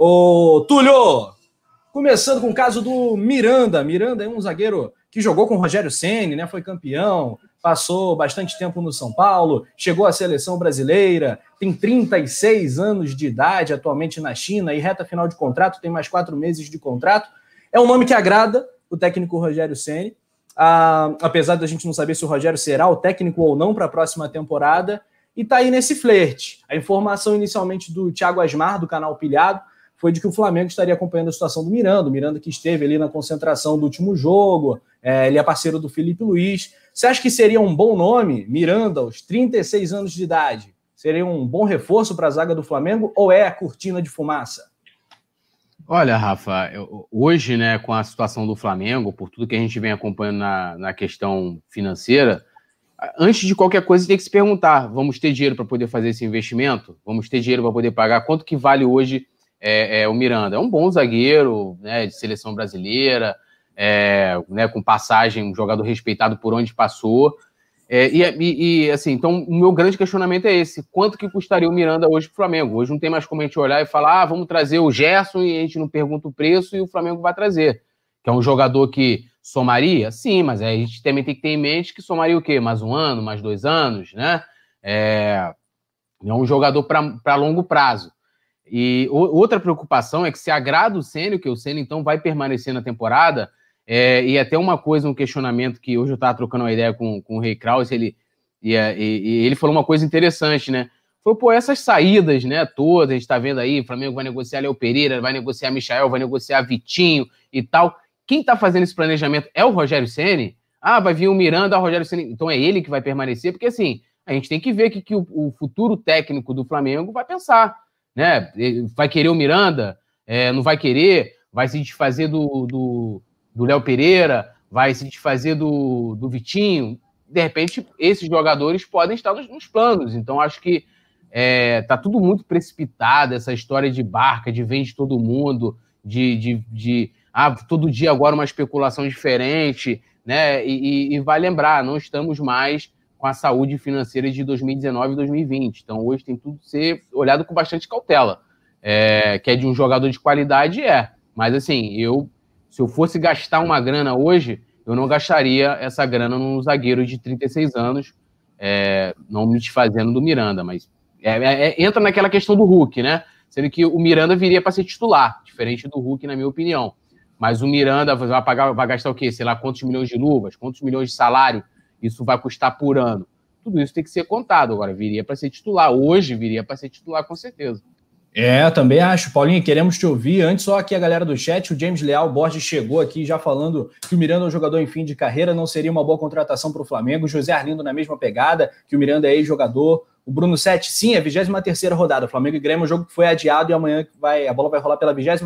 Ô, Túlio, começando com o caso do Miranda. Miranda é um zagueiro que jogou com o Rogério Ceni, né? Foi campeão, passou bastante tempo no São Paulo, chegou à seleção brasileira, tem 36 anos de idade atualmente na China e reta final de contrato, tem mais quatro meses de contrato. É um nome que agrada o técnico Rogério Ceni. Ah, apesar da gente não saber se o Rogério será o técnico ou não para a próxima temporada, e está aí nesse flerte. A informação inicialmente do Thiago Asmar, do canal Pilhado, foi de que o Flamengo estaria acompanhando a situação do Miranda, o Miranda que esteve ali na concentração do último jogo, é, ele é parceiro do Felipe Luiz. Você acha que seria um bom nome, Miranda, aos 36 anos de idade? Seria um bom reforço para a zaga do Flamengo ou é a cortina de fumaça? Olha, Rafa, hoje, né, com a situação do Flamengo, por tudo que a gente vem acompanhando na, na questão financeira, antes de qualquer coisa, tem que se perguntar: vamos ter dinheiro para poder fazer esse investimento? Vamos ter dinheiro para poder pagar? Quanto que vale hoje é, é, o Miranda? É um bom zagueiro, né, de seleção brasileira, é, né, com passagem, um jogador respeitado por onde passou. É, e, e, e, assim, então o meu grande questionamento é esse: quanto que custaria o Miranda hoje para o Flamengo? Hoje não tem mais como a gente olhar e falar, ah, vamos trazer o Gerson e a gente não pergunta o preço e o Flamengo vai trazer. Que é um jogador que somaria? Sim, mas a gente também tem que ter em mente que somaria o quê? Mais um ano, mais dois anos, né? É, é um jogador para longo prazo. E o, outra preocupação é que se agrada o Sênio, que o Sênio então vai permanecer na temporada, é, e até uma coisa, um questionamento que hoje eu estava trocando uma ideia com, com o Rei Kraus, ele, e, e, e, ele falou uma coisa interessante, né? Foi, pô, essas saídas, né, todas, a gente está vendo aí, o Flamengo vai negociar Léo Pereira, vai negociar Michael, vai negociar Vitinho e tal. Quem está fazendo esse planejamento é o Rogério Ceni. Ah, vai vir o Miranda, o Rogério Ceni. Então é ele que vai permanecer, porque assim, a gente tem que ver que, que o, o futuro técnico do Flamengo vai pensar, né? Vai querer o Miranda? É, não vai querer? Vai se desfazer do, Léo Pereira, vai se desfazer do, do Vitinho. De repente, esses jogadores podem estar nos, nos planos. Então, acho que é, tá tudo muito precipitado, essa história de barca, de vende todo mundo, de, de, de ah, todo dia agora uma especulação diferente, né? E, e, e, vai lembrar, não estamos mais com a saúde financeira de 2019 e 2020. Então, hoje tem tudo que ser olhado com bastante cautela. É, que é de um jogador de qualidade, é. Mas, assim, eu se eu fosse gastar uma grana hoje, eu não gastaria essa grana num zagueiro de 36 anos, é, não me desfazendo do Miranda, mas é, é, é, entra naquela questão do Hulk, né? Sendo que o Miranda viria para ser titular, diferente do Hulk, na minha opinião. Mas o Miranda vai, pagar, vai gastar o quê? Sei lá, quantos milhões de luvas, quantos milhões de salário isso vai custar por ano. Tudo isso tem que ser contado. Agora, viria para ser titular. Hoje viria para ser titular, com certeza. É, também acho. Paulinho, queremos te ouvir. Antes, só aqui a galera do chat, o James Leal Borges chegou aqui já falando que o Miranda é um jogador em fim de carreira, não seria uma boa contratação para o Flamengo. José Arlindo na mesma pegada, que o Miranda é ex-jogador. O Bruno Sete, sim, é a 23 rodada. Flamengo e Grêmio, o jogo que foi adiado e amanhã vai, a bola vai rolar pela 23